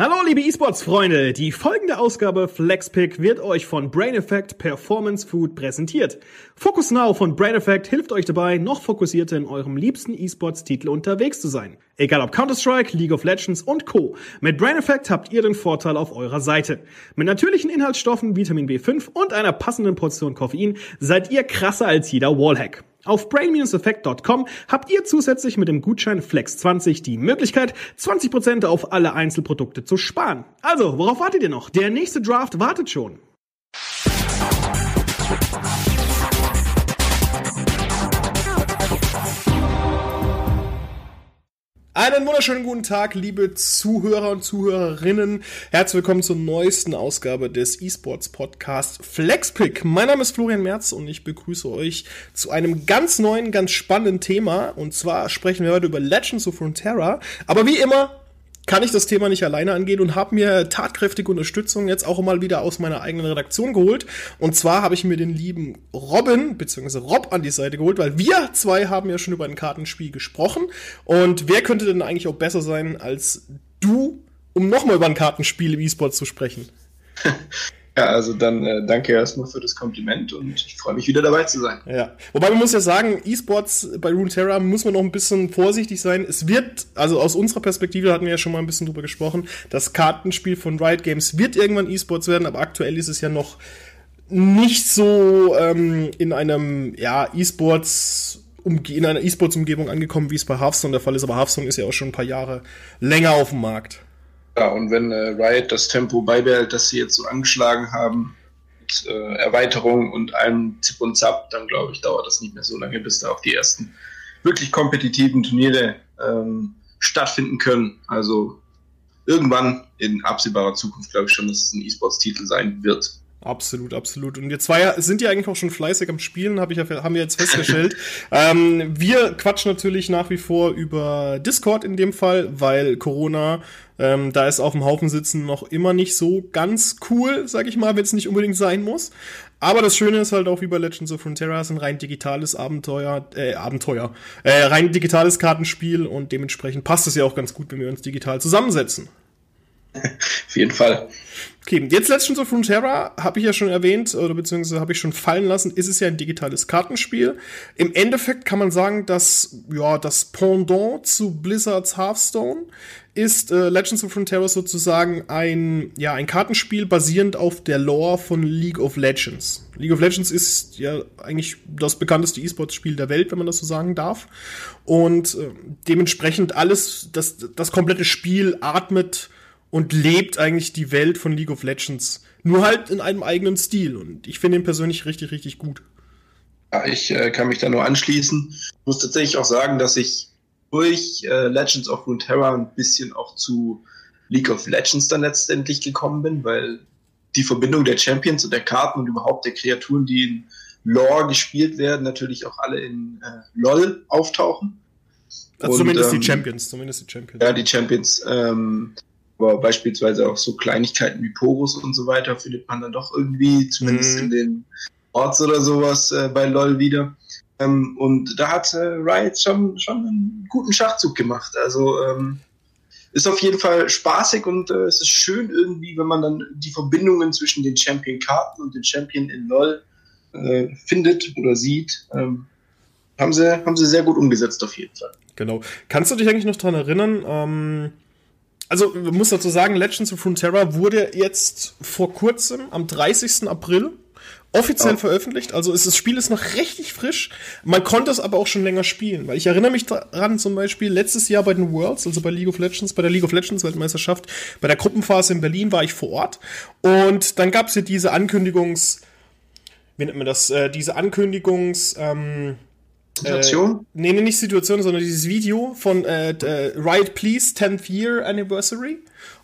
Hallo liebe E-Sports-Freunde, die folgende Ausgabe FlexPick wird euch von Brain Effect Performance Food präsentiert. Focus Now von Brain Effect hilft euch dabei, noch fokussierter in eurem liebsten E-Sports-Titel unterwegs zu sein. Egal ob Counter-Strike, League of Legends und Co. Mit Brain Effect habt ihr den Vorteil auf eurer Seite. Mit natürlichen Inhaltsstoffen, Vitamin B5 und einer passenden Portion Koffein seid ihr krasser als jeder Wallhack. Auf brain-effekt.com habt ihr zusätzlich mit dem Gutschein FLEX20 die Möglichkeit, 20% auf alle Einzelprodukte zu sparen. Also, worauf wartet ihr noch? Der nächste Draft wartet schon. Einen wunderschönen guten Tag, liebe Zuhörer und Zuhörerinnen. Herzlich willkommen zur neuesten Ausgabe des eSports Podcast FlexPick. Mein Name ist Florian Merz und ich begrüße euch zu einem ganz neuen, ganz spannenden Thema. Und zwar sprechen wir heute über Legends of Frontera. Aber wie immer kann ich das Thema nicht alleine angehen und habe mir tatkräftige Unterstützung jetzt auch mal wieder aus meiner eigenen Redaktion geholt. Und zwar habe ich mir den lieben Robin bzw. Rob an die Seite geholt, weil wir zwei haben ja schon über ein Kartenspiel gesprochen. Und wer könnte denn eigentlich auch besser sein als du, um nochmal über ein Kartenspiel im E-Sport zu sprechen? Ja, also dann äh, danke erstmal für das Kompliment und ich freue mich wieder dabei zu sein. Ja, wobei man muss ja sagen, E-Sports bei Runeterra muss man noch ein bisschen vorsichtig sein. Es wird, also aus unserer Perspektive hatten wir ja schon mal ein bisschen drüber gesprochen, das Kartenspiel von Riot Games wird irgendwann E-Sports werden, aber aktuell ist es ja noch nicht so ähm, in einem ja, E-Sports in einer E-Sports-Umgebung angekommen, wie es bei Hearthstone der Fall ist, aber Hearthstone ist ja auch schon ein paar Jahre länger auf dem Markt. Ja, und wenn äh, Riot das Tempo beibehält, das sie jetzt so angeschlagen haben, mit äh, Erweiterung und einem Zip und Zap, dann glaube ich, dauert das nicht mehr so lange, bis da auch die ersten wirklich kompetitiven Turniere ähm, stattfinden können. Also irgendwann in absehbarer Zukunft glaube ich schon, dass es ein E-Sports-Titel sein wird. Absolut, absolut. Und wir zwei sind ja eigentlich auch schon fleißig am Spielen, hab ich ja, haben wir jetzt festgestellt. ähm, wir quatschen natürlich nach wie vor über Discord in dem Fall, weil Corona, ähm, da ist auf dem Haufen sitzen noch immer nicht so ganz cool, sag ich mal, wenn es nicht unbedingt sein muss. Aber das Schöne ist halt auch wie bei Legends of Frontera, ist ein rein digitales Abenteuer, äh, Abenteuer, äh, rein digitales Kartenspiel und dementsprechend passt es ja auch ganz gut, wenn wir uns digital zusammensetzen. Auf jeden Fall. Okay, jetzt Legends of Frontera habe ich ja schon erwähnt, oder beziehungsweise habe ich schon fallen lassen, ist es ja ein digitales Kartenspiel. Im Endeffekt kann man sagen, dass ja das Pendant zu Blizzards Hearthstone ist äh, Legends of Frontera sozusagen ein ja ein Kartenspiel basierend auf der Lore von League of Legends. League of Legends ist ja eigentlich das bekannteste E-Sports-Spiel der Welt, wenn man das so sagen darf. Und äh, dementsprechend alles, das das komplette Spiel atmet und lebt eigentlich die Welt von League of Legends. Nur halt in einem eigenen Stil. Und ich finde ihn persönlich richtig, richtig gut. Ja, ich äh, kann mich da nur anschließen. Ich muss tatsächlich auch sagen, dass ich durch äh, Legends of Runeterra ein bisschen auch zu League of Legends dann letztendlich gekommen bin, weil die Verbindung der Champions und der Karten und überhaupt der Kreaturen, die in Lore gespielt werden, natürlich auch alle in äh, LOL auftauchen. Also und, zumindest ähm, die Champions, zumindest die Champions. Ja, die Champions. Ähm, aber beispielsweise auch so Kleinigkeiten wie Porus und so weiter findet man dann doch irgendwie, zumindest mhm. in den Orts oder sowas äh, bei LOL wieder. Ähm, und da hat äh, Riot schon, schon einen guten Schachzug gemacht. Also ähm, ist auf jeden Fall spaßig und äh, es ist schön irgendwie, wenn man dann die Verbindungen zwischen den Champion-Karten und den Champion in LOL äh, findet oder sieht. Ähm, haben, sie, haben sie sehr gut umgesetzt auf jeden Fall. Genau. Kannst du dich eigentlich noch daran erinnern, ähm also man muss dazu sagen, Legends of Frontera wurde jetzt vor kurzem, am 30. April, offiziell oh. veröffentlicht. Also ist, das Spiel ist noch richtig frisch. Man konnte es aber auch schon länger spielen, weil ich erinnere mich daran zum Beispiel letztes Jahr bei den Worlds, also bei League of Legends, bei der League of Legends Weltmeisterschaft, bei der Gruppenphase in Berlin war ich vor Ort und dann gab es ja diese Ankündigungs, wie nennt man das, äh, diese Ankündigungs, ähm, Situation? Äh, nee, nicht Situation, sondern dieses Video von äh, äh, Riot Please 10th Year Anniversary.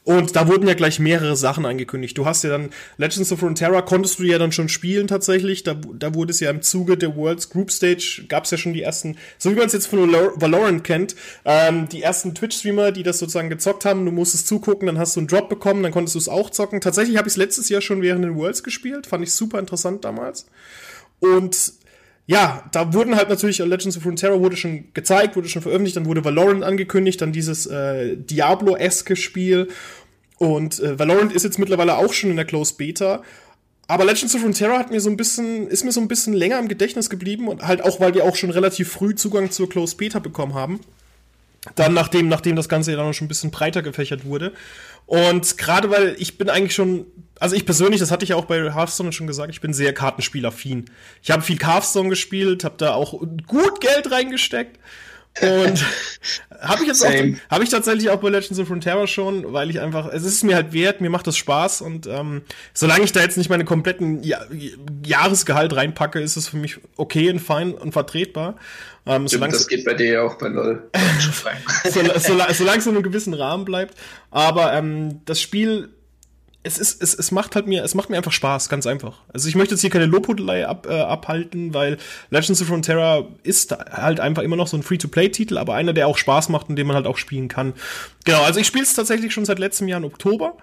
Und da wurden ja gleich mehrere Sachen angekündigt. Du hast ja dann Legends of Runeterra konntest du ja dann schon spielen tatsächlich. Da, da wurde es ja im Zuge der World's Group Stage gab es ja schon die ersten, so wie man es jetzt von Valorant kennt, ähm, die ersten Twitch-Streamer, die das sozusagen gezockt haben. Du musstest zugucken, dann hast du einen Drop bekommen, dann konntest du es auch zocken. Tatsächlich habe ich es letztes Jahr schon während den Worlds gespielt, fand ich super interessant damals. Und ja, da wurden halt natürlich Legends of Runeterra wurde schon gezeigt, wurde schon veröffentlicht, dann wurde Valorant angekündigt, dann dieses äh, Diablo-eske Spiel. Und äh, Valorant ist jetzt mittlerweile auch schon in der Closed Beta. Aber Legends of Runeterra hat mir so ein bisschen, ist mir so ein bisschen länger im Gedächtnis geblieben und halt auch, weil die auch schon relativ früh Zugang zur Closed Beta bekommen haben. Dann nachdem, nachdem das Ganze ja dann schon ein bisschen breiter gefächert wurde. Und gerade weil ich bin eigentlich schon, also ich persönlich, das hatte ich ja auch bei Hearthstone schon gesagt, ich bin sehr Kartenspielaffin. Ich habe viel Hearthstone gespielt, habe da auch gut Geld reingesteckt und habe ich jetzt Same. auch, habe ich tatsächlich auch bei Legends of Runeterra schon, weil ich einfach, es ist mir halt wert, mir macht das Spaß und ähm, solange ich da jetzt nicht meine kompletten ja Jahresgehalt reinpacke, ist es für mich okay und fein und vertretbar. Ähm, Stimmt, das geht bei dir ja auch bei LOL. so, so, solange es in einem gewissen Rahmen bleibt. Aber ähm, das Spiel es ist, es, es macht halt mir, es macht mir einfach Spaß, ganz einfach. Also ich möchte jetzt hier keine Lobhudelei ab, äh, abhalten, weil Legends of Frontera ist halt einfach immer noch so ein Free-to-Play-Titel, aber einer, der auch Spaß macht und den man halt auch spielen kann. Genau, also ich spiele es tatsächlich schon seit letztem Jahr im Oktober.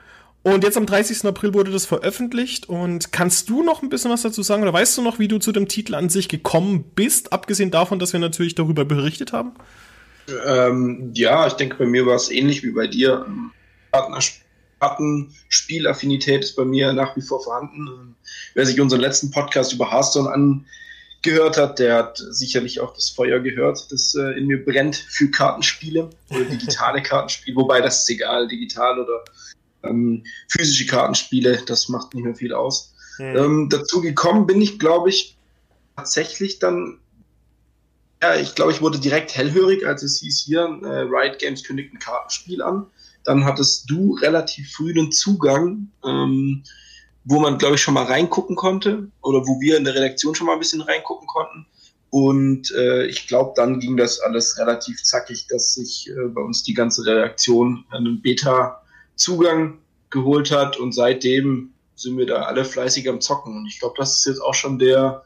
Und jetzt am 30. April wurde das veröffentlicht. Und kannst du noch ein bisschen was dazu sagen? Oder weißt du noch, wie du zu dem Titel an sich gekommen bist? Abgesehen davon, dass wir natürlich darüber berichtet haben? Ähm, ja, ich denke, bei mir war es ähnlich wie bei dir. Partnerspiel Spielaffinität ist bei mir nach wie vor vorhanden. Wer sich unseren letzten Podcast über Hearthstone angehört hat, der hat sicherlich auch das Feuer gehört, das äh, in mir brennt für Kartenspiele oder digitale Kartenspiele, wobei das ist egal, digital oder ähm, physische Kartenspiele, das macht nicht mehr viel aus. Mhm. Ähm, dazu gekommen bin ich, glaube ich, tatsächlich dann ja, ich glaube, ich wurde direkt hellhörig, als es hieß hier, äh, Riot Games kündigt ein Kartenspiel an. Dann hattest du relativ früh einen Zugang, ähm, wo man, glaube ich, schon mal reingucken konnte oder wo wir in der Redaktion schon mal ein bisschen reingucken konnten. Und äh, ich glaube, dann ging das alles relativ zackig, dass sich äh, bei uns die ganze Redaktion einen Beta-Zugang geholt hat und seitdem sind wir da alle fleißig am Zocken. Und ich glaube, das ist jetzt auch schon der,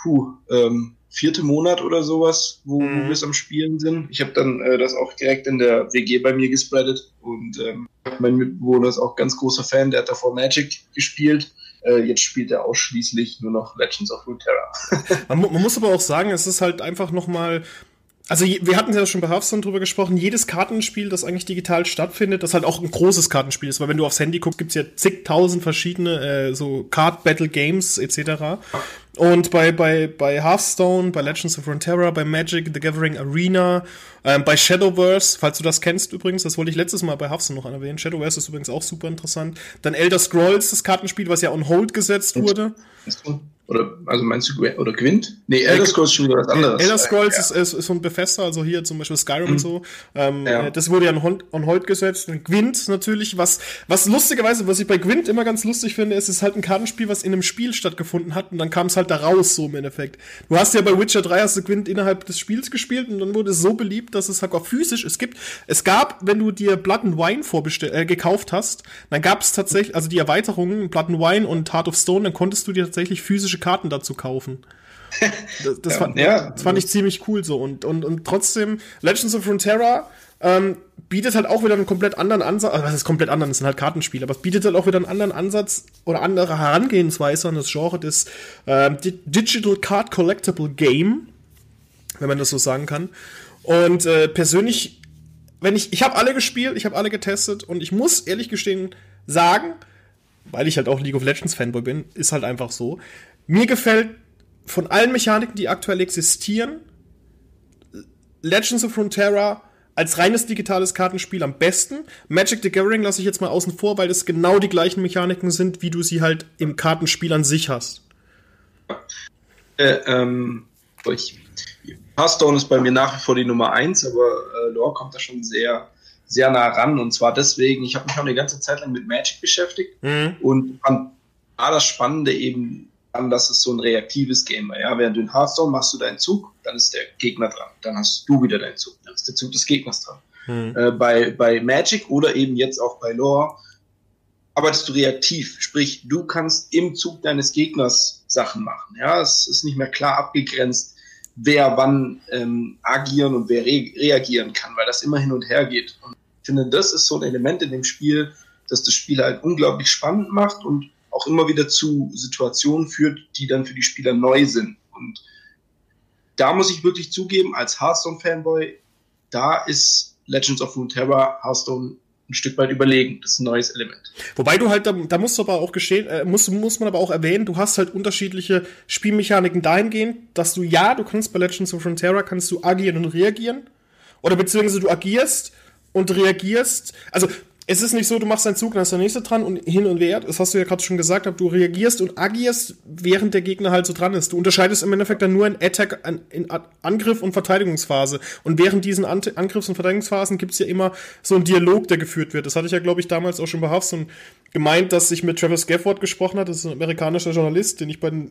puh, ähm, vierte Monat oder sowas, wo, mhm. wo wir es am Spielen sind. Ich habe dann äh, das auch direkt in der WG bei mir gespreadet und ähm, mein Mitbewohner ist auch ganz großer Fan, der hat davor Magic gespielt. Äh, jetzt spielt er ausschließlich nur noch Legends of Runeterra. man, man muss aber auch sagen, es ist halt einfach nochmal also wir hatten ja schon bei Hearthstone drüber gesprochen, jedes Kartenspiel, das eigentlich digital stattfindet, das halt auch ein großes Kartenspiel ist, weil wenn du aufs Handy guckst, gibt's ja zigtausend verschiedene äh, so Card Battle Games etc. Und bei, bei, bei Hearthstone, bei Legends of Runeterra, bei Magic, The Gathering Arena, ähm, bei Shadowverse, falls du das kennst übrigens, das wollte ich letztes Mal bei Hearthstone noch erwähnen. Shadowverse ist übrigens auch super interessant. Dann Elder Scrolls, das Kartenspiel, was ja on hold gesetzt wurde. Oder, also meinst du, oder Gwent? Nee, Elder Scrolls ist schon wieder was anderes. Elder Scrolls ja. ist, ist, ist so ein Befester, also hier zum Beispiel Skyrim mhm. und so. Ähm, ja. Das wurde ja on, on hold gesetzt. Und Gwent natürlich, was, was lustigerweise, was ich bei Gwent immer ganz lustig finde, ist, es ist halt ein Kartenspiel, was in einem Spiel stattgefunden hat und dann kam es halt da raus, so im Endeffekt. Du hast ja bei Witcher 3 hast du Gwent innerhalb des Spiels gespielt und dann wurde es so beliebt, dass es halt auch physisch, es gibt, es gab, wenn du dir Blood and Wine vorbestell, äh, gekauft hast, dann gab es tatsächlich, also die Erweiterungen, Blood and Wine und Heart of Stone, dann konntest du dir tatsächlich physische Karten dazu kaufen. Das, das, ja, fand, ja. das fand ich ziemlich cool so. Und, und, und trotzdem, Legends of Frontera ähm, bietet halt auch wieder einen komplett anderen Ansatz, also was ist komplett anderen, das sind halt Kartenspiele, aber es bietet halt auch wieder einen anderen Ansatz oder andere Herangehensweise an das Genre des äh, Digital Card Collectible Game, wenn man das so sagen kann. Und äh, persönlich, wenn ich, ich habe alle gespielt, ich habe alle getestet und ich muss ehrlich gestehen sagen, weil ich halt auch League of Legends Fanboy bin, ist halt einfach so. Mir gefällt von allen Mechaniken, die aktuell existieren, Legends of Frontera als reines digitales Kartenspiel am besten. Magic the Gathering lasse ich jetzt mal außen vor, weil es genau die gleichen Mechaniken sind, wie du sie halt im Kartenspiel an sich hast. Äh, ähm, ich, Hearthstone ist bei mir nach wie vor die Nummer 1, aber äh, Lore kommt da schon sehr, sehr nah ran. Und zwar deswegen, ich habe mich schon eine ganze Zeit lang mit Magic beschäftigt mhm. und fand war das Spannende eben an, dass es so ein reaktives Game war. Ja, während du in Hearthstone machst du deinen Zug, dann ist der Gegner dran. Dann hast du wieder deinen Zug. Dann ist der Zug des Gegners dran. Hm. Äh, bei, bei Magic oder eben jetzt auch bei Lore arbeitest du reaktiv. Sprich, du kannst im Zug deines Gegners Sachen machen. Ja, es ist nicht mehr klar abgegrenzt, wer wann ähm, agieren und wer re reagieren kann, weil das immer hin und her geht. Und ich finde, das ist so ein Element in dem Spiel, das das Spiel halt unglaublich spannend macht und auch immer wieder zu Situationen führt, die dann für die Spieler neu sind. Und da muss ich wirklich zugeben, als Hearthstone-Fanboy, da ist Legends of Runeterra Hearthstone ein Stück weit überlegen. Das ist ein neues Element. Wobei du halt, da, da musst du aber auch gestehen, äh, muss, muss man aber auch erwähnen, du hast halt unterschiedliche Spielmechaniken dahingehend, dass du, ja, du kannst bei Legends of Frontera, kannst du agieren und reagieren. Oder beziehungsweise du agierst und reagierst. Also es ist nicht so, du machst deinen Zug, dann ist der nächste dran und hin und her. Das hast du ja gerade schon gesagt, du reagierst und agierst, während der Gegner halt so dran ist. Du unterscheidest im Endeffekt dann nur in Attack, in Angriff und Verteidigungsphase. Und während diesen Angriffs- und Verteidigungsphasen gibt's ja immer so einen Dialog, der geführt wird. Das hatte ich ja, glaube ich, damals auch schon bei Hearthstone gemeint, dass ich mit Travis Gafford gesprochen hat. Das ist ein amerikanischer Journalist, den ich bei den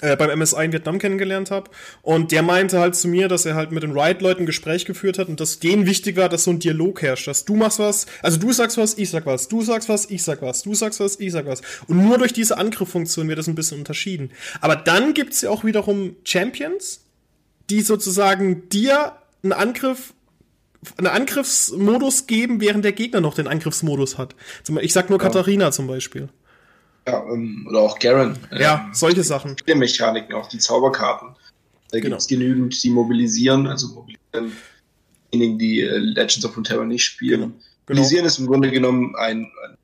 äh, beim MSI in Vietnam kennengelernt habe. Und der meinte halt zu mir, dass er halt mit den Riot-Leuten ein Gespräch geführt hat und dass denen wichtig war, dass so ein Dialog herrscht, dass du machst was, also du sagst was, ich sag was, du sagst was, ich sag was, du sagst was, ich sag was. Und nur durch diese Angrifffunktion wird das ein bisschen unterschieden. Aber dann gibt's ja auch wiederum Champions, die sozusagen dir einen Angriff einen Angriffsmodus geben, während der Gegner noch den Angriffsmodus hat. Ich sag nur ja. Katharina zum Beispiel. Ja, ähm, oder auch Garen. Ja, ähm, solche Sachen. Die Mechaniken, auch die Zauberkarten. Da genau. gibt es genügend, die mobilisieren, also mobilisieren diejenigen, die äh, Legends of Runeterra nicht spielen. Genau. Mobilisieren ist im Grunde genommen ein, ein,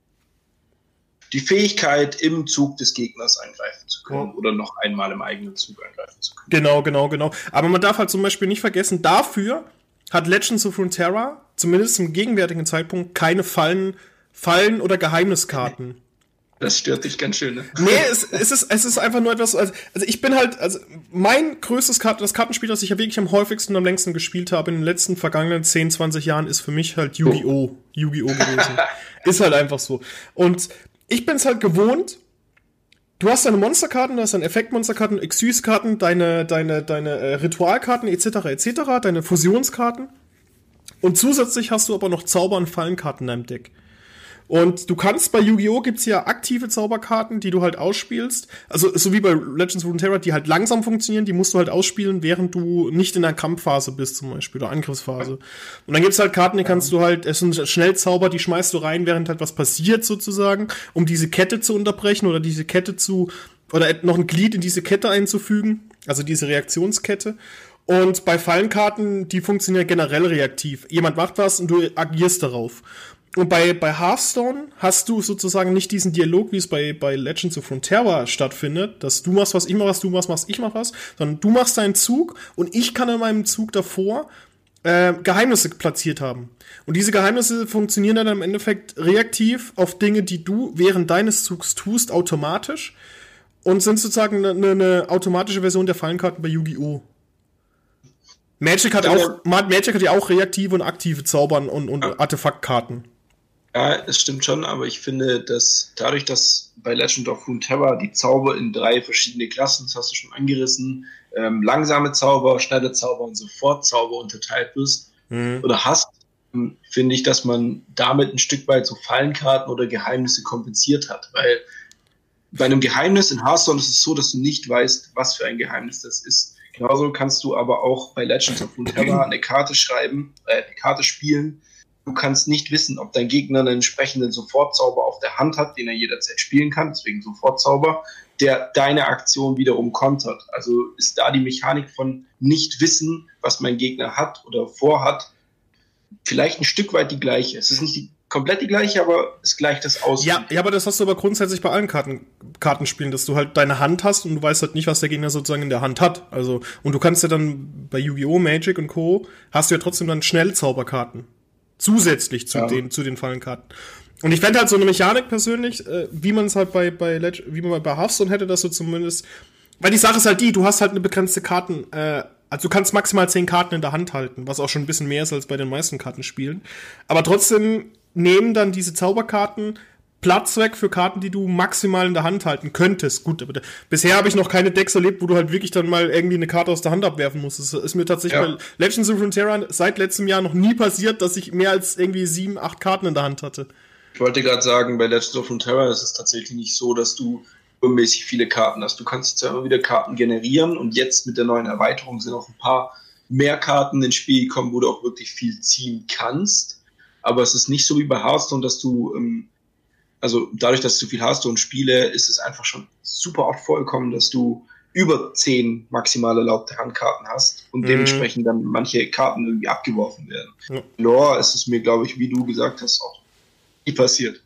die Fähigkeit, im Zug des Gegners eingreifen zu können ja. oder noch einmal im eigenen Zug eingreifen zu können. Genau, genau, genau. Aber man darf halt zum Beispiel nicht vergessen, dafür hat Legends of Runeterra, zumindest zum gegenwärtigen Zeitpunkt, keine Fallen, Fallen oder Geheimniskarten. Das stört dich ganz schön, ne? Nee, es, es, ist, es ist einfach nur etwas, also, also ich bin halt, also mein größtes Karten, das Kartenspiel, das ich ja wirklich am häufigsten und am längsten gespielt habe in den letzten vergangenen 10, 20 Jahren, ist für mich halt Yu-Gi-Oh! Oh. Yu-Gi-Oh! gewesen. ist halt einfach so. Und ich bin es halt gewohnt, du hast deine Monsterkarten, du hast deine Effektmonsterkarten, Exys-Karten, deine, deine, deine äh, Ritualkarten, etc., etc., deine Fusionskarten. Und zusätzlich hast du aber noch Zauber- und Fallenkarten in deinem Deck. Und du kannst bei Yu-Gi-Oh! gibt's ja aktive Zauberkarten, die du halt ausspielst. Also so wie bei Legends of Runeterra, die halt langsam funktionieren, die musst du halt ausspielen, während du nicht in der Kampfphase bist zum Beispiel oder Angriffsphase. Und dann gibt's halt Karten, die kannst du halt, es sind Schnellzauber, die schmeißt du rein, während halt was passiert sozusagen, um diese Kette zu unterbrechen oder diese Kette zu, oder noch ein Glied in diese Kette einzufügen. Also diese Reaktionskette. Und bei Fallenkarten, die funktionieren generell reaktiv. Jemand macht was und du agierst darauf. Und bei, bei Hearthstone hast du sozusagen nicht diesen Dialog, wie es bei, bei Legends of Frontera stattfindet, dass du machst was, ich mach was, du machst was, ich mach was, sondern du machst deinen Zug und ich kann in meinem Zug davor äh, Geheimnisse platziert haben. Und diese Geheimnisse funktionieren dann im Endeffekt reaktiv auf Dinge, die du während deines Zugs tust, automatisch und sind sozusagen eine, eine automatische Version der Fallenkarten bei Yu-Gi-Oh! Magic hat, auch, Magic hat ja auch reaktive und aktive Zaubern und, und Artefaktkarten. Ja, es stimmt schon, aber ich finde, dass dadurch, dass bei Legend of Runeterra die Zauber in drei verschiedene Klassen, das hast du schon angerissen, ähm, langsame Zauber, schnelle Zauber und Sofortzauber unterteilt wirst mhm. oder hast, ähm, finde ich, dass man damit ein Stück weit so Fallenkarten oder Geheimnisse kompensiert hat, weil bei einem Geheimnis in Hearthstone ist es so, dass du nicht weißt, was für ein Geheimnis das ist. Genauso kannst du aber auch bei Legends of Runeterra eine Karte schreiben, äh, eine Karte spielen, Du kannst nicht wissen, ob dein Gegner einen entsprechenden Sofortzauber auf der Hand hat, den er jederzeit spielen kann, deswegen Sofortzauber, der deine Aktion wiederum kontert. Also ist da die Mechanik von nicht wissen, was mein Gegner hat oder vorhat, vielleicht ein Stück weit die gleiche. Es ist nicht die, komplett die gleiche, aber es gleicht das aus. Ja, ja, aber das hast du aber grundsätzlich bei allen Karten, Kartenspielen, dass du halt deine Hand hast und du weißt halt nicht, was der Gegner sozusagen in der Hand hat. Also, und du kannst ja dann bei Yu-Gi-Oh! Magic und Co. hast du ja trotzdem dann Schnellzauberkarten. Zusätzlich zu, ja. den, zu den Fallenkarten. Und ich fände halt so eine Mechanik persönlich, äh, wie man es halt bei, bei Leg wie man bei Hearthstone hätte, dass du zumindest, weil die Sache ist halt die, du hast halt eine begrenzte Karten, äh, also du kannst maximal zehn Karten in der Hand halten, was auch schon ein bisschen mehr ist als bei den meisten Kartenspielen. Aber trotzdem nehmen dann diese Zauberkarten Platz weg für Karten, die du maximal in der Hand halten könntest. Gut, aber bisher habe ich noch keine Decks erlebt, wo du halt wirklich dann mal irgendwie eine Karte aus der Hand abwerfen musst. Das ist mir tatsächlich ja. bei Legends of Runeterra seit letztem Jahr noch nie passiert, dass ich mehr als irgendwie sieben, acht Karten in der Hand hatte. Ich wollte gerade sagen, bei Legends of Runeterra ist es tatsächlich nicht so, dass du übermäßig viele Karten hast. Du kannst zwar immer wieder Karten generieren und jetzt mit der neuen Erweiterung sind auch ein paar mehr Karten ins Spiel gekommen, wo du auch wirklich viel ziehen kannst. Aber es ist nicht so wie bei Hearthstone, dass du ähm, also dadurch, dass du viel hast und Spiele, ist es einfach schon super oft vorgekommen, dass du über zehn maximal erlaubte Handkarten hast und mhm. dementsprechend dann manche Karten irgendwie abgeworfen werden. Ja. Lore ist es mir, glaube ich, wie du gesagt hast, auch nie passiert.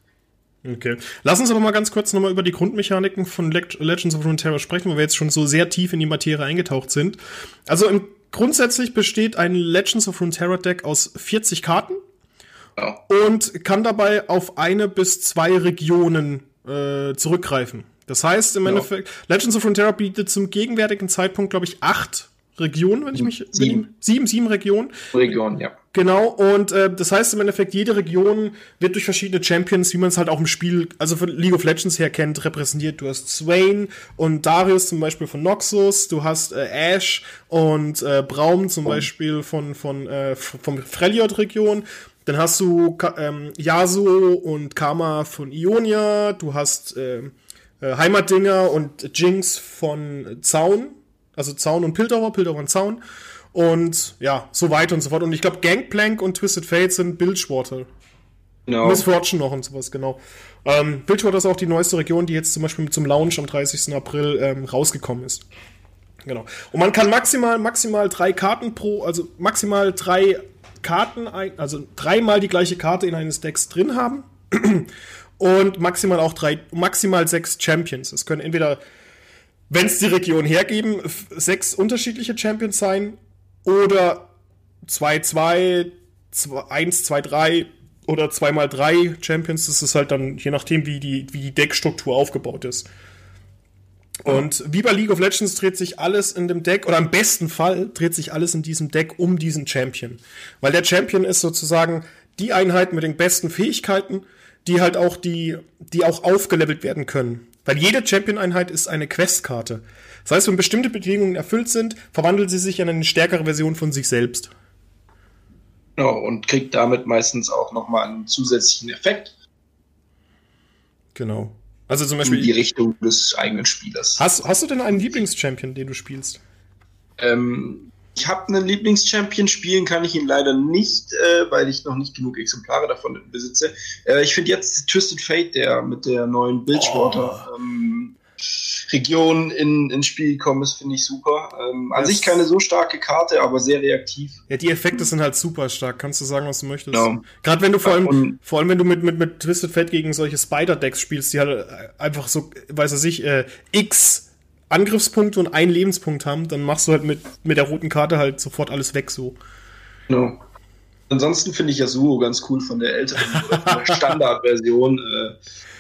Okay. Lass uns aber mal ganz kurz nochmal über die Grundmechaniken von Legends of Runeterra sprechen, weil wir jetzt schon so sehr tief in die Materie eingetaucht sind. Also im, grundsätzlich besteht ein Legends of Runeterra Deck aus 40 Karten. Und kann dabei auf eine bis zwei Regionen äh, zurückgreifen. Das heißt im ja. Endeffekt, Legends of Runeterra bietet zum gegenwärtigen Zeitpunkt, glaube ich, acht Regionen, wenn ich mich sieben, sieben, sieben Regionen. Regionen, ja. Genau, und äh, das heißt im Endeffekt, jede Region wird durch verschiedene Champions, wie man es halt auch im Spiel, also von League of Legends her kennt, repräsentiert. Du hast Swain und Darius zum Beispiel von Noxus, du hast äh, Ash und äh, Braum zum oh. Beispiel von, von äh, vom Freljord-Region. Dann hast du ähm, Yasuo und Karma von Ionia, du hast äh, äh, Heimatdinger und Jinx von Zaun, also Zaun und Piltover, Piltover und Zaun. Und ja, so weiter und so fort. Und ich glaube, Gangplank und Twisted Fate sind Bilgewater. Genau. Miss Fortune noch und sowas, genau. Ähm, Bilgewater ist auch die neueste Region, die jetzt zum Beispiel zum Launch am 30. April ähm, rausgekommen ist. Genau. Und man kann maximal, maximal drei Karten pro, also maximal drei Karten, ein, also dreimal die gleiche Karte in eines Decks drin haben. und maximal auch drei, maximal sechs Champions. Es können entweder, wenn es die Region hergeben, sechs unterschiedliche Champions sein oder 2-2, 1, 2, 3 oder 2 mal 3 Champions. Das ist halt dann je nachdem, wie die, wie die Deckstruktur aufgebaut ist. Und wie bei League of Legends dreht sich alles in dem Deck, oder im besten Fall dreht sich alles in diesem Deck um diesen Champion. Weil der Champion ist sozusagen die Einheit mit den besten Fähigkeiten, die halt auch die, die auch aufgelevelt werden können. Weil jede Champion-Einheit ist eine Questkarte. Das heißt, wenn bestimmte Bedingungen erfüllt sind, verwandelt sie sich in eine stärkere Version von sich selbst. Genau, und kriegt damit meistens auch nochmal einen zusätzlichen Effekt. Genau. Also zum Beispiel. In die Richtung des eigenen Spielers. Hast, hast du denn einen Lieblingschampion, den du spielst? Ähm, ich habe einen Lieblingschampion, spielen kann ich ihn leider nicht, äh, weil ich noch nicht genug Exemplare davon besitze. Äh, ich finde jetzt Twisted Fate, der mit der neuen Bilgewater oh. ähm, Region in, ins Spiel gekommen ist, finde ich super. Ähm, an das sich keine so starke Karte, aber sehr reaktiv. Ja, die Effekte sind halt super stark. Kannst du sagen, was du möchtest. Genau. Gerade wenn du vor allem, und, vor allem wenn du mit, mit, mit Twisted Fate gegen solche Spider-Decks spielst, die halt einfach so, weiß er sich, äh, X Angriffspunkte und einen Lebenspunkt haben, dann machst du halt mit, mit der roten Karte halt sofort alles weg so. Genau. Ansonsten finde ich Yasuo ganz cool von der älteren Standardversion.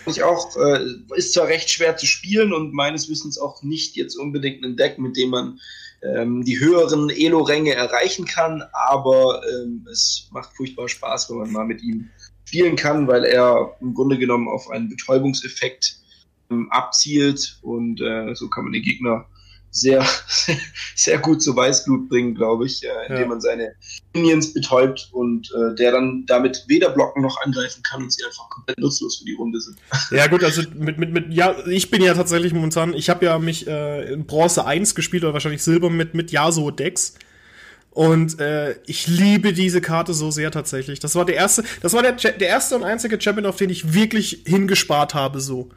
Äh, ich auch, äh, ist zwar recht schwer zu spielen und meines Wissens auch nicht jetzt unbedingt ein Deck, mit dem man ähm, die höheren Elo-Ränge erreichen kann, aber ähm, es macht furchtbar Spaß, wenn man mal mit ihm spielen kann, weil er im Grunde genommen auf einen Betäubungseffekt ähm, abzielt und äh, so kann man den Gegner sehr, sehr gut zu Weißblut bringen, glaube ich, äh, indem ja. man seine Minions betäubt und äh, der dann damit weder blocken noch angreifen kann und sie einfach komplett nutzlos für die Runde sind. Ja gut, also mit, mit, mit ja, ich bin ja tatsächlich momentan, ich habe ja mich äh, in Bronze 1 gespielt oder wahrscheinlich Silber mit, mit Yasuo-Decks. Und äh, ich liebe diese Karte so sehr tatsächlich. Das war der erste, das war der, der erste und einzige Champion, auf den ich wirklich hingespart habe, so.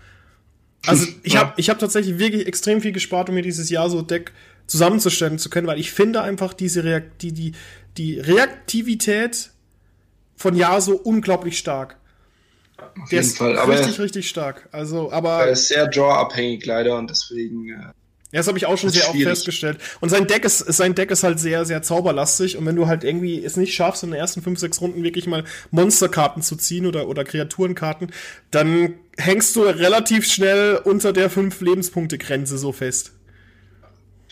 Also ich habe ich hab tatsächlich wirklich extrem viel gespart, um mir dieses Jahr so Deck zusammenzustellen zu können, weil ich finde einfach diese Reakt die, die, die Reaktivität von Yasuo unglaublich stark. Auf Der jeden ist Fall. richtig, aber richtig stark. Also, aber. Er ist sehr draw-abhängig leider und deswegen. Ja, das habe ich auch schon sehr schwierig. oft festgestellt. Und sein Deck ist, sein Deck ist halt sehr, sehr zauberlastig. Und wenn du halt irgendwie es nicht schaffst, in den ersten fünf, sechs Runden wirklich mal Monsterkarten zu ziehen oder, oder Kreaturenkarten, dann hängst du relativ schnell unter der 5 Lebenspunkte-Grenze so fest.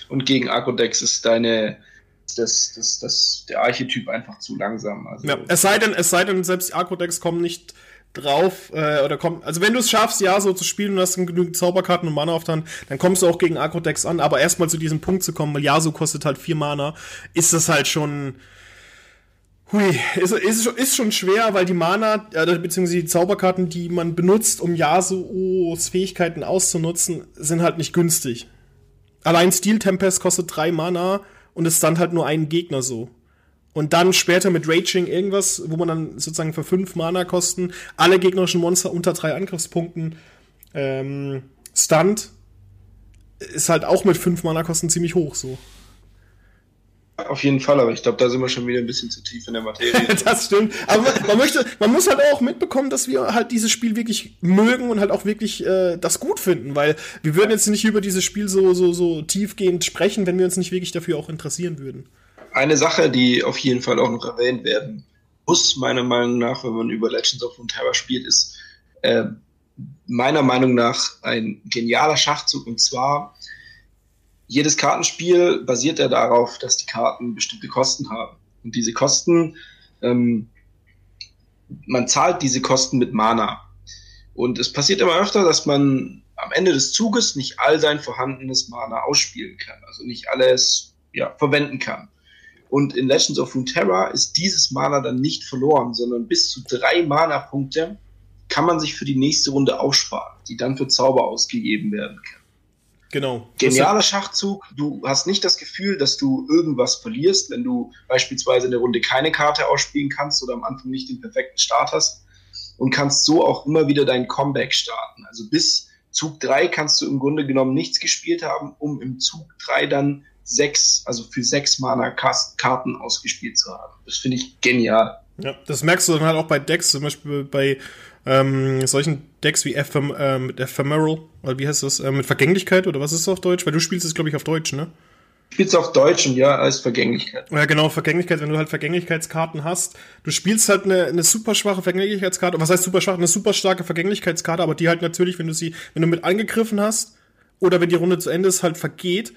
Und gegen Akkodex ist deine das, das, das, der Archetyp einfach zu langsam. Also ja, es sei denn, es sei denn, selbst die Akkodex kommen nicht drauf äh, oder kommen. Also wenn du es schaffst, ja, so zu spielen und hast genügend Zauberkarten und Mana auf dann, dann kommst du auch gegen Akkodex an. Aber erstmal zu diesem Punkt zu kommen, weil Yasuo kostet halt vier Mana, ist das halt schon Hui, ist, ist, ist schon schwer, weil die Mana, äh, beziehungsweise die Zauberkarten, die man benutzt, um Yasuos Fähigkeiten auszunutzen, sind halt nicht günstig. Allein Steel Tempest kostet drei Mana und es stand halt nur einen Gegner so. Und dann später mit Raging irgendwas, wo man dann sozusagen für fünf Mana kosten alle gegnerischen Monster unter drei Angriffspunkten ähm, stunt. ist halt auch mit fünf Mana-Kosten ziemlich hoch so. Auf jeden Fall, aber ich glaube, da sind wir schon wieder ein bisschen zu tief in der Materie. das stimmt. Aber man, man, möchte, man muss halt auch mitbekommen, dass wir halt dieses Spiel wirklich mögen und halt auch wirklich äh, das gut finden, weil wir würden jetzt nicht über dieses Spiel so, so, so tiefgehend sprechen, wenn wir uns nicht wirklich dafür auch interessieren würden. Eine Sache, die auf jeden Fall auch noch erwähnt werden muss, meiner Meinung nach, wenn man über Legends of Runeterra spielt, ist äh, meiner Meinung nach ein genialer Schachzug und zwar jedes Kartenspiel basiert ja darauf, dass die Karten bestimmte Kosten haben. Und diese Kosten, ähm, man zahlt diese Kosten mit Mana. Und es passiert immer öfter, dass man am Ende des Zuges nicht all sein vorhandenes Mana ausspielen kann, also nicht alles ja, verwenden kann. Und in Legends of Runeterra ist dieses Mana dann nicht verloren, sondern bis zu drei Mana-Punkte kann man sich für die nächste Runde aufsparen, die dann für Zauber ausgegeben werden kann. Genau. Genialer Schachzug. Du hast nicht das Gefühl, dass du irgendwas verlierst, wenn du beispielsweise in der Runde keine Karte ausspielen kannst oder am Anfang nicht den perfekten Start hast und kannst so auch immer wieder dein Comeback starten. Also bis Zug 3 kannst du im Grunde genommen nichts gespielt haben, um im Zug 3 dann sechs, also für sechs Mana Karten ausgespielt zu haben. Das finde ich genial. Ja, das merkst du dann halt auch bei Decks, zum Beispiel bei ähm, solchen Decks wie Ephem äh, mit Ephemeral, oder wie heißt das, äh, mit Vergänglichkeit, oder was ist das auf Deutsch? Weil du spielst es, glaube ich, auf Deutsch, ne? Spielst auf Deutsch und ja, als Vergänglichkeit. Ja, genau, Vergänglichkeit, wenn du halt Vergänglichkeitskarten hast. Du spielst halt eine, eine super schwache Vergänglichkeitskarte, was heißt super schwach? Eine super starke Vergänglichkeitskarte, aber die halt natürlich, wenn du sie, wenn du mit angegriffen hast, oder wenn die Runde zu Ende ist, halt vergeht,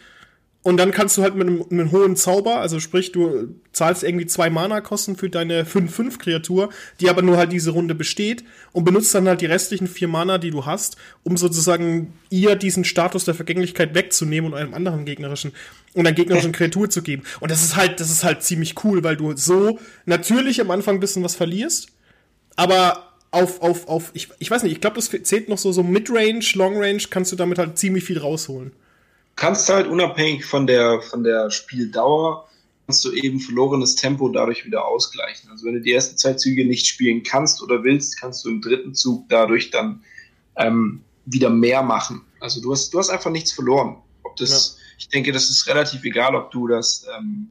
und dann kannst du halt mit einem, einem, hohen Zauber, also sprich, du zahlst irgendwie zwei Mana-Kosten für deine 5-5-Kreatur, die aber nur halt diese Runde besteht und benutzt dann halt die restlichen vier Mana, die du hast, um sozusagen ihr diesen Status der Vergänglichkeit wegzunehmen und einem anderen gegnerischen und einer gegnerischen Kreatur zu geben. Und das ist halt, das ist halt ziemlich cool, weil du so natürlich am Anfang ein bisschen was verlierst, aber auf, auf, auf, ich, ich weiß nicht, ich glaube, das zählt noch so, so Midrange, Longrange, kannst du damit halt ziemlich viel rausholen kannst halt unabhängig von der, von der Spieldauer, kannst du eben verlorenes Tempo dadurch wieder ausgleichen. Also wenn du die ersten zwei Züge nicht spielen kannst oder willst, kannst du im dritten Zug dadurch dann ähm, wieder mehr machen. Also du hast, du hast einfach nichts verloren. Ob das, ja. ich denke, das ist relativ egal, ob du das ähm,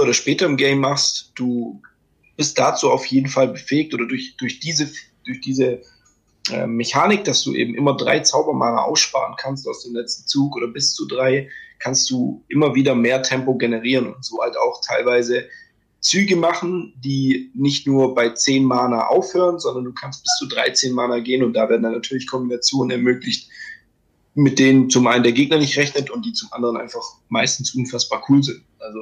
oder später im Game machst. Du bist dazu auf jeden Fall befähigt oder durch, durch diese, durch diese äh, Mechanik, dass du eben immer drei Zaubermana aussparen kannst aus dem letzten Zug oder bis zu drei, kannst du immer wieder mehr Tempo generieren und so halt auch teilweise Züge machen, die nicht nur bei 10 Mana aufhören, sondern du kannst bis zu 13 Mana gehen und da werden dann natürlich Kombinationen ermöglicht, mit denen zum einen der Gegner nicht rechnet und die zum anderen einfach meistens unfassbar cool sind. Also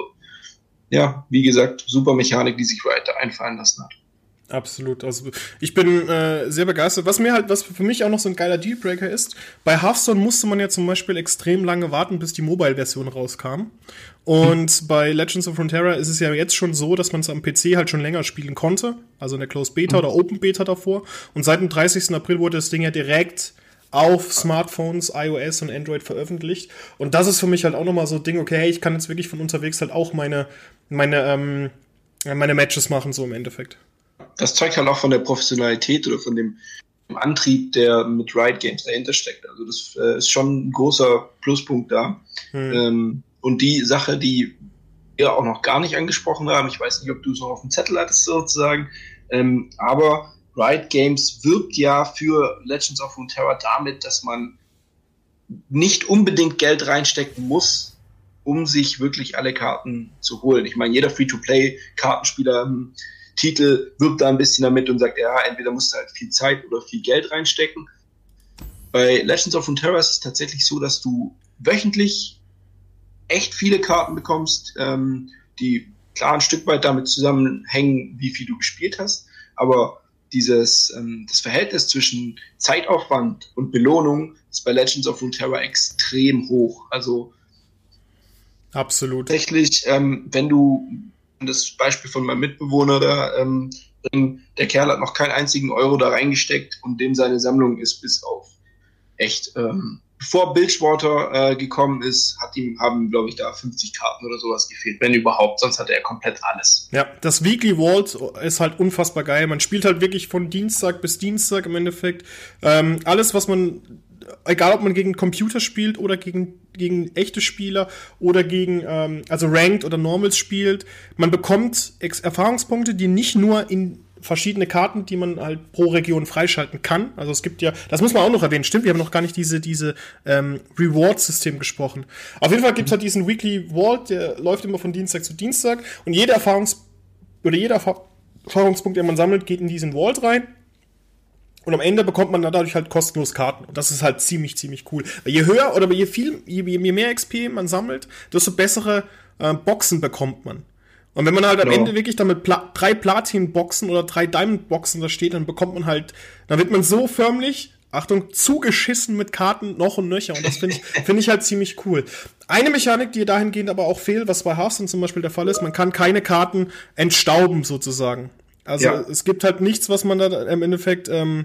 ja, wie gesagt, super Mechanik, die sich weiter einfallen lassen hat. Absolut. Also ich bin äh, sehr begeistert. Was mir halt, was für mich auch noch so ein geiler Dealbreaker ist, bei Hearthstone musste man ja zum Beispiel extrem lange warten, bis die Mobile-Version rauskam. Und mhm. bei Legends of Frontera ist es ja jetzt schon so, dass man es am PC halt schon länger spielen konnte. Also in der Closed Beta mhm. oder Open Beta davor. Und seit dem 30. April wurde das Ding ja direkt auf Smartphones, iOS und Android veröffentlicht. Und das ist für mich halt auch nochmal so ein Ding, okay, hey, ich kann jetzt wirklich von unterwegs halt auch meine, meine, ähm, meine Matches machen, so im Endeffekt das zeugt halt auch von der Professionalität oder von dem Antrieb, der mit Riot Games dahinter steckt. Also das äh, ist schon ein großer Pluspunkt da. Hm. Ähm, und die Sache, die wir auch noch gar nicht angesprochen haben, ich weiß nicht, ob du es noch auf dem Zettel hattest sozusagen, ähm, aber Riot Games wirbt ja für Legends of Runeterra damit, dass man nicht unbedingt Geld reinstecken muss, um sich wirklich alle Karten zu holen. Ich meine, jeder Free-to-Play-Kartenspieler ähm, Titel wirbt da ein bisschen damit und sagt, ja, entweder musst du halt viel Zeit oder viel Geld reinstecken. Bei Legends of Runeterra ist es tatsächlich so, dass du wöchentlich echt viele Karten bekommst, ähm, die klar ein Stück weit damit zusammenhängen, wie viel du gespielt hast, aber dieses ähm, das Verhältnis zwischen Zeitaufwand und Belohnung ist bei Legends of Runeterra extrem hoch. Also absolut. Tatsächlich, ähm, wenn du das Beispiel von meinem Mitbewohner da, ähm, der Kerl hat noch keinen einzigen Euro da reingesteckt und dem seine Sammlung ist bis auf echt. Ähm, bevor Bilgewater äh, gekommen ist, hat ihm, haben, glaube ich, da 50 Karten oder sowas gefehlt, wenn überhaupt. Sonst hatte er komplett alles. Ja, das Weekly Vault ist halt unfassbar geil. Man spielt halt wirklich von Dienstag bis Dienstag im Endeffekt. Ähm, alles, was man egal ob man gegen Computer spielt oder gegen, gegen echte Spieler oder gegen, ähm, also Ranked oder Normals spielt, man bekommt Ex Erfahrungspunkte, die nicht nur in verschiedene Karten, die man halt pro Region freischalten kann. Also es gibt ja, das muss man auch noch erwähnen, stimmt, wir haben noch gar nicht diese, diese ähm, Reward-System gesprochen. Auf jeden Fall gibt's halt diesen Weekly Vault, der läuft immer von Dienstag zu Dienstag und jeder Erfahrungs- oder jeder Erfahrungspunkt, den man sammelt, geht in diesen Vault rein. Und am Ende bekommt man dadurch halt kostenlos Karten. Und das ist halt ziemlich, ziemlich cool. Weil je höher oder je viel, je, je mehr XP man sammelt, desto bessere äh, Boxen bekommt man. Und wenn man halt am genau. Ende wirklich dann mit Pla drei Platin-Boxen oder drei Diamond-Boxen da steht, dann bekommt man halt, dann wird man so förmlich, Achtung, zugeschissen mit Karten noch und nöcher. Und das finde ich, finde ich halt ziemlich cool. Eine Mechanik, die dahingehend aber auch fehlt, was bei Hearthstone zum Beispiel der Fall ist, man kann keine Karten entstauben sozusagen. Also ja. es gibt halt nichts, was man da im Endeffekt, ähm,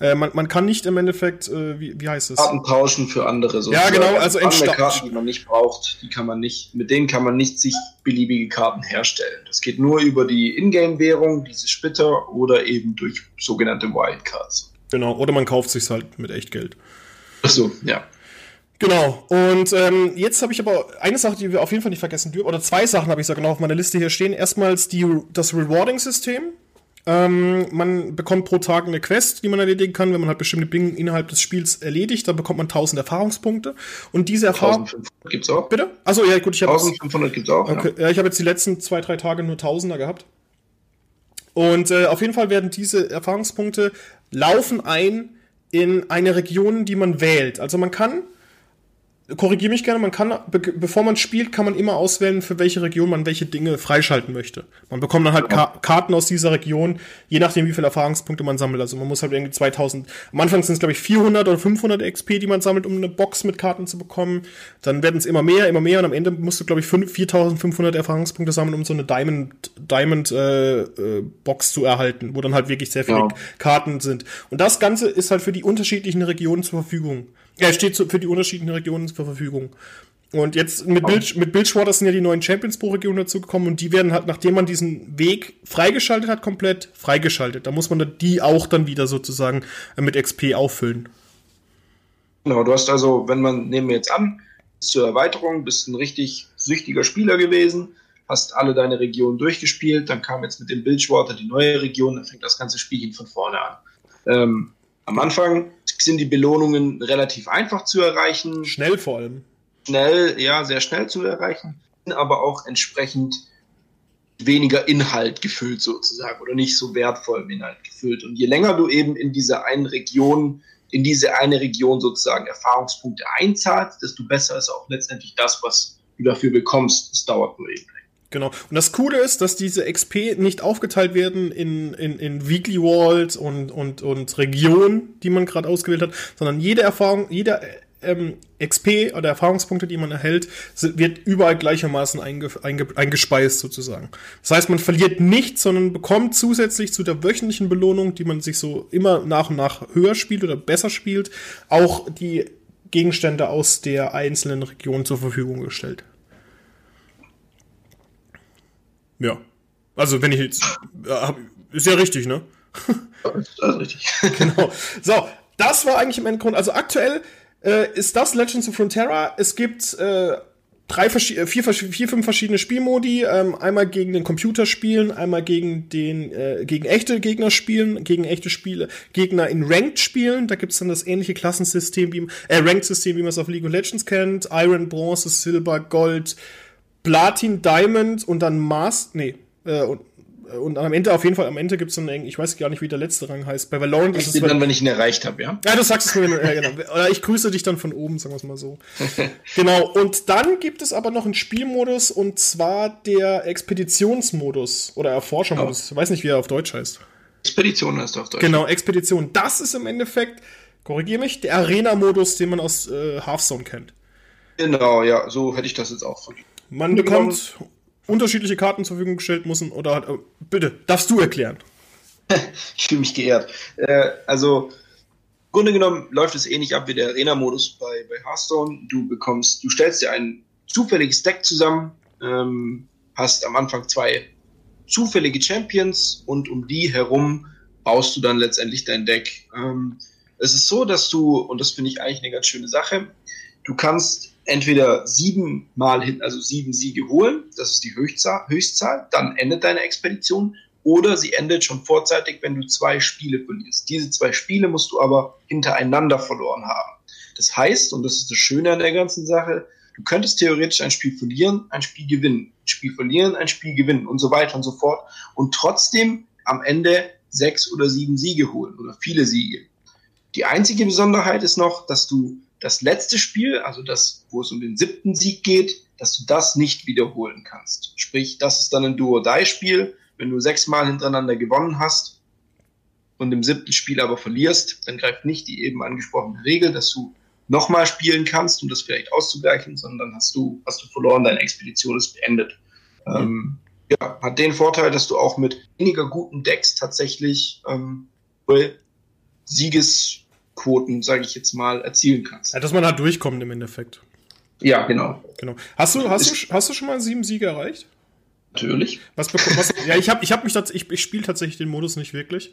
äh, man, man kann nicht im Endeffekt, äh, wie, wie heißt es? Karten tauschen für andere. So ja, genau, also andere Karten, die man nicht braucht, die kann man nicht, mit denen kann man nicht sich beliebige Karten herstellen. Das geht nur über die Ingame-Währung, diese Splitter oder eben durch sogenannte Wildcards. Genau, oder man kauft sich halt mit Echtgeld. Ach so, ja. Genau. Und ähm, jetzt habe ich aber eine Sache, die wir auf jeden Fall nicht vergessen dürfen, oder zwei Sachen habe ich sogar noch auf meiner Liste hier stehen. Erstmals die, das Rewarding-System. Ähm, man bekommt pro Tag eine Quest, die man erledigen kann. Wenn man halt bestimmte Dinge innerhalb des Spiels erledigt, dann bekommt man 1000 Erfahrungspunkte. Und diese Erfahrung. 1500 gibt's auch. Bitte? Achso, ja, gut, ich habe. 1500 gibt's auch. Okay, ja. ja, ich habe jetzt die letzten zwei, drei Tage nur Tausender gehabt. Und äh, auf jeden Fall werden diese Erfahrungspunkte laufen ein in eine Region, die man wählt. Also man kann korrigiere mich gerne, man kann, be bevor man spielt, kann man immer auswählen, für welche Region man welche Dinge freischalten möchte. Man bekommt dann halt Ka Karten aus dieser Region, je nachdem, wie viele Erfahrungspunkte man sammelt. Also man muss halt irgendwie 2000, am Anfang sind es, glaube ich, 400 oder 500 XP, die man sammelt, um eine Box mit Karten zu bekommen. Dann werden es immer mehr, immer mehr und am Ende musst du, glaube ich, 4500 Erfahrungspunkte sammeln, um so eine Diamond, Diamond äh, äh, Box zu erhalten, wo dann halt wirklich sehr viele ja. Karten sind. Und das Ganze ist halt für die unterschiedlichen Regionen zur Verfügung. Er steht für die unterschiedlichen Regionen zur Verfügung. Und jetzt mit, Bild, mit Bildschwater sind ja die neuen Champions pro Region dazugekommen und die werden halt, nachdem man diesen Weg freigeschaltet hat, komplett freigeschaltet. Da muss man die auch dann wieder sozusagen äh, mit XP auffüllen. Genau, du hast also, wenn man, nehmen wir jetzt an, bis zur Erweiterung, bist ein richtig süchtiger Spieler gewesen, hast alle deine Regionen durchgespielt, dann kam jetzt mit dem Bildschwater die neue Region, dann fängt das ganze Spielchen von vorne an. Ähm, am Anfang sind die Belohnungen relativ einfach zu erreichen. Schnell vor allem. Schnell, ja, sehr schnell zu erreichen, aber auch entsprechend weniger Inhalt gefüllt sozusagen oder nicht so wertvoll im Inhalt gefüllt. Und je länger du eben in dieser einen Region, in diese eine Region sozusagen Erfahrungspunkte einzahlst, desto besser ist auch letztendlich das, was du dafür bekommst. Es dauert nur eben Genau. Und das Coole ist, dass diese XP nicht aufgeteilt werden in, in, in Weekly Walls und, und, und Regionen, die man gerade ausgewählt hat, sondern jede Erfahrung, jeder ähm, XP oder Erfahrungspunkte, die man erhält, wird überall gleichermaßen einge, einge, eingespeist sozusagen. Das heißt, man verliert nichts, sondern bekommt zusätzlich zu der wöchentlichen Belohnung, die man sich so immer nach und nach höher spielt oder besser spielt, auch die Gegenstände aus der einzelnen Region zur Verfügung gestellt. Ja. Also, wenn ich jetzt. Äh, ist ja richtig, ne? Das ist richtig. genau. So, das war eigentlich im Endgrund. Also, aktuell äh, ist das Legends of Frontera. Es gibt. Äh, drei, vier, vier, fünf verschiedene Spielmodi. Ähm, einmal gegen den Computer spielen, einmal gegen den, äh, gegen echte Gegner spielen, gegen echte Spiele, Gegner in Ranked spielen. Da gibt's dann das ähnliche Klassensystem wie, äh, Ranked-System, wie man es auf League of Legends kennt. Iron, Bronze, Silber, Gold, Platin, Diamond und dann Master, nee, äh, und, äh, und am Ende, auf jeden Fall, am Ende gibt es einen, ich weiß gar nicht, wie der letzte Rang heißt. Bei Valorant ist es. dann, wenn ich ihn erreicht habe, ja? Ja, du sagst es mir, ja, genau. Oder ich grüße dich dann von oben, sagen wir es mal so. genau. Und dann gibt es aber noch einen Spielmodus und zwar der Expeditionsmodus oder Erforschermodus. Oh. Ich weiß nicht, wie er auf Deutsch heißt. Expedition heißt er auf Deutsch. Genau, Expedition. Das ist im Endeffekt, korrigiere mich, der Arena-Modus, den man aus äh, Hearthstone kennt. Genau, ja, so hätte ich das jetzt auch verstanden. Man bekommt unterschiedliche Karten zur Verfügung gestellt müssen oder halt, äh, bitte, darfst du erklären? ich fühle mich geehrt. Äh, also, im Grunde genommen läuft es ähnlich ab wie der Arena-Modus bei, bei Hearthstone. Du bekommst, du stellst dir ein zufälliges Deck zusammen, ähm, hast am Anfang zwei zufällige Champions und um die herum baust du dann letztendlich dein Deck. Ähm, es ist so, dass du, und das finde ich eigentlich eine ganz schöne Sache, du kannst entweder sieben Mal hin, also sieben Siege holen, das ist die Höchstzahl, Höchstzahl, dann endet deine Expedition, oder sie endet schon vorzeitig, wenn du zwei Spiele verlierst. Diese zwei Spiele musst du aber hintereinander verloren haben. Das heißt, und das ist das Schöne an der ganzen Sache, du könntest theoretisch ein Spiel verlieren, ein Spiel gewinnen, ein Spiel verlieren, ein Spiel gewinnen und so weiter und so fort und trotzdem am Ende sechs oder sieben Siege holen oder viele Siege. Die einzige Besonderheit ist noch, dass du das letzte Spiel, also das, wo es um den siebten Sieg geht, dass du das nicht wiederholen kannst. Sprich, das ist dann ein Duo-Die-Spiel. Wenn du sechsmal hintereinander gewonnen hast und im siebten Spiel aber verlierst, dann greift nicht die eben angesprochene Regel, dass du nochmal spielen kannst, um das vielleicht auszugleichen, sondern hast du, hast du verloren, deine Expedition ist beendet. Mhm. Ähm, ja, hat den Vorteil, dass du auch mit weniger guten Decks tatsächlich ähm, Siegesquoten, sage ich jetzt mal, erzielen kannst. Ja, dass man halt durchkommt im Endeffekt. Ja, genau. Genau. Hast du, hast du, hast du schon mal sieben Siege erreicht? Natürlich. Was, was ja, ich habe ich hab mich ich, ich spiele tatsächlich den Modus nicht wirklich.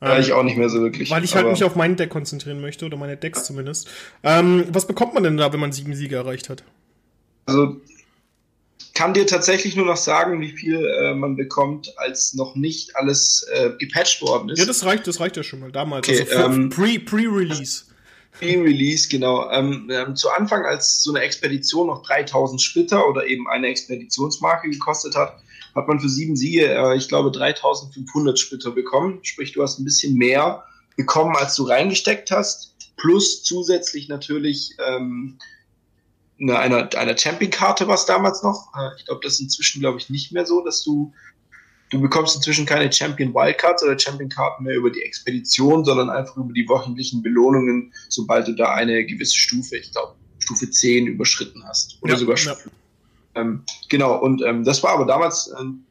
Ja, ähm, ich auch nicht mehr so wirklich. Weil ich halt mich auf meinen Deck konzentrieren möchte, oder meine Decks zumindest. Ähm, was bekommt man denn da, wenn man sieben Siege erreicht hat? Also, kann dir tatsächlich nur noch sagen, wie viel äh, man bekommt, als noch nicht alles äh, gepatcht worden ist. Ja, das reicht, das reicht ja schon mal damals. Okay, also ähm, Pre-Release. Pre Pre-Release, genau. Ähm, ähm, zu Anfang, als so eine Expedition noch 3000 Splitter oder eben eine Expeditionsmarke gekostet hat, hat man für sieben Siege, äh, ich glaube, 3500 Splitter bekommen. Sprich, du hast ein bisschen mehr bekommen, als du reingesteckt hast. Plus zusätzlich natürlich ähm, eine, eine, eine Champion-Karte war es damals noch. Äh, ich glaube, das ist inzwischen, glaube ich, nicht mehr so, dass du, du bekommst inzwischen keine Champion Wildcards oder Champion-Karten mehr über die Expedition, sondern einfach über die wöchentlichen Belohnungen, sobald du da eine gewisse Stufe, ich glaube, Stufe 10 überschritten hast. Oder ja, sogar ja. Ähm, genau, und ähm, das war aber damals, ähm,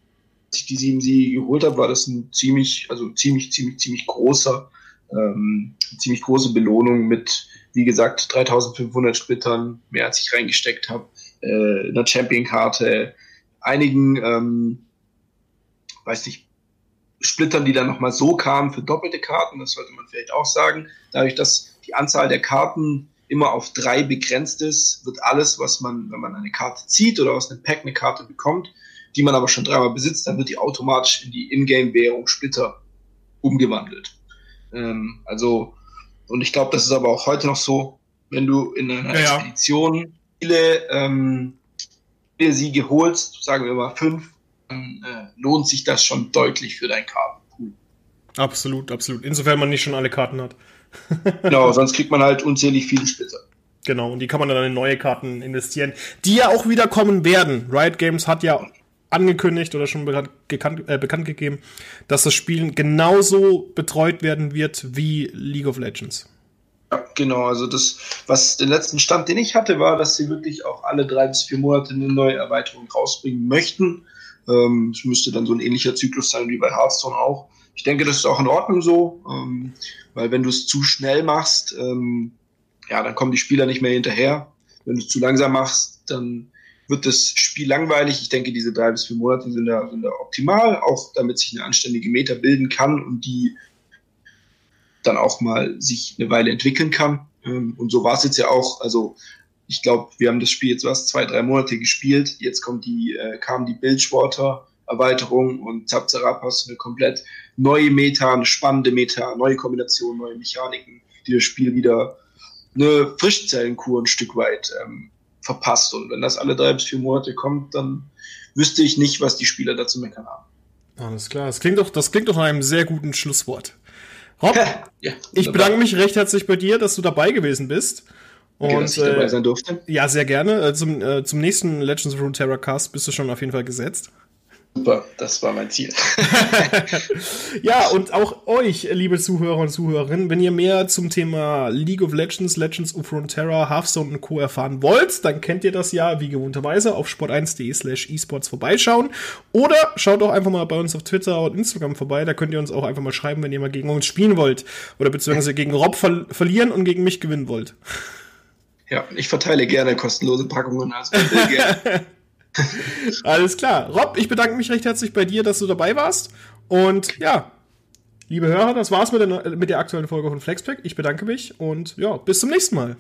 als ich die sieben Siege geholt habe, war das ein ziemlich, also ziemlich, ziemlich, ziemlich großer, ähm, ziemlich große Belohnung mit wie gesagt, 3500 Splittern, mehr als ich reingesteckt habe, äh, einer Champion-Karte, einigen, ähm, weiß nicht, Splittern, die dann nochmal so kamen für doppelte Karten, das sollte man vielleicht auch sagen. Dadurch, dass die Anzahl der Karten immer auf drei begrenzt ist, wird alles, was man, wenn man eine Karte zieht oder aus einem Pack eine Karte bekommt, die man aber schon dreimal besitzt, dann wird die automatisch in die Ingame-Währung Splitter umgewandelt. Ähm, also und ich glaube, das ist aber auch heute noch so, wenn du in einer ja, Expedition viele, ähm, viele Siege holst, sagen wir mal fünf, dann äh, lohnt sich das schon deutlich für dein Kartenpool. Absolut, absolut. Insofern man nicht schon alle Karten hat. genau, sonst kriegt man halt unzählig viele Splitter. Genau, und die kann man dann in neue Karten investieren, die ja auch wieder kommen werden. Riot Games hat ja angekündigt oder schon bekannt, gekannt, äh, bekannt gegeben, dass das Spiel genauso betreut werden wird wie League of Legends. Ja, genau. Also das, was den letzten Stand, den ich hatte, war, dass sie wirklich auch alle drei bis vier Monate eine neue Erweiterung rausbringen möchten. Ähm, es müsste dann so ein ähnlicher Zyklus sein wie bei Hearthstone auch. Ich denke, das ist auch in Ordnung so, ähm, weil wenn du es zu schnell machst, ähm, ja, dann kommen die Spieler nicht mehr hinterher. Wenn du es zu langsam machst, dann wird das Spiel langweilig. Ich denke, diese drei bis vier Monate sind da, sind da optimal, auch damit sich eine anständige Meta bilden kann und die dann auch mal sich eine Weile entwickeln kann. Ähm, und so war es jetzt ja auch. Also ich glaube, wir haben das Spiel jetzt was zwei, drei Monate gespielt. Jetzt kommt die, äh, kam die Bildsporter Erweiterung und Zapzerapas eine komplett neue Meta, eine spannende Meta, neue Kombinationen, neue Mechaniken, die das Spiel wieder eine Frischzellenkur ein Stück weit ähm, verpasst. Und wenn das alle drei bis vier Monate kommt, dann wüsste ich nicht, was die Spieler dazu meckern haben. Alles klar. Das klingt doch, das klingt doch nach einem sehr guten Schlusswort. Rob, ja, ich bedanke mich recht herzlich bei dir, dass du dabei gewesen bist. Und, okay, dass ich dabei sein durfte. Äh, ja, sehr gerne. Äh, zum, äh, zum nächsten Legends of Runeterra Cast bist du schon auf jeden Fall gesetzt. Super, das war mein Ziel. ja, und auch euch, liebe Zuhörer und Zuhörerinnen, wenn ihr mehr zum Thema League of Legends, Legends of Frontera, Hearthstone und Co. erfahren wollt, dann kennt ihr das ja wie gewohnterweise auf sport1.de slash esports vorbeischauen. Oder schaut auch einfach mal bei uns auf Twitter und Instagram vorbei, da könnt ihr uns auch einfach mal schreiben, wenn ihr mal gegen uns spielen wollt. Oder beziehungsweise gegen Rob ver verlieren und gegen mich gewinnen wollt. Ja, ich verteile gerne kostenlose Packungen, also. Alles klar. Rob, ich bedanke mich recht herzlich bei dir, dass du dabei warst. Und ja, Liebe Hörer, das war's mit der, mit der aktuellen Folge von Flexpack. Ich bedanke mich und ja, bis zum nächsten Mal.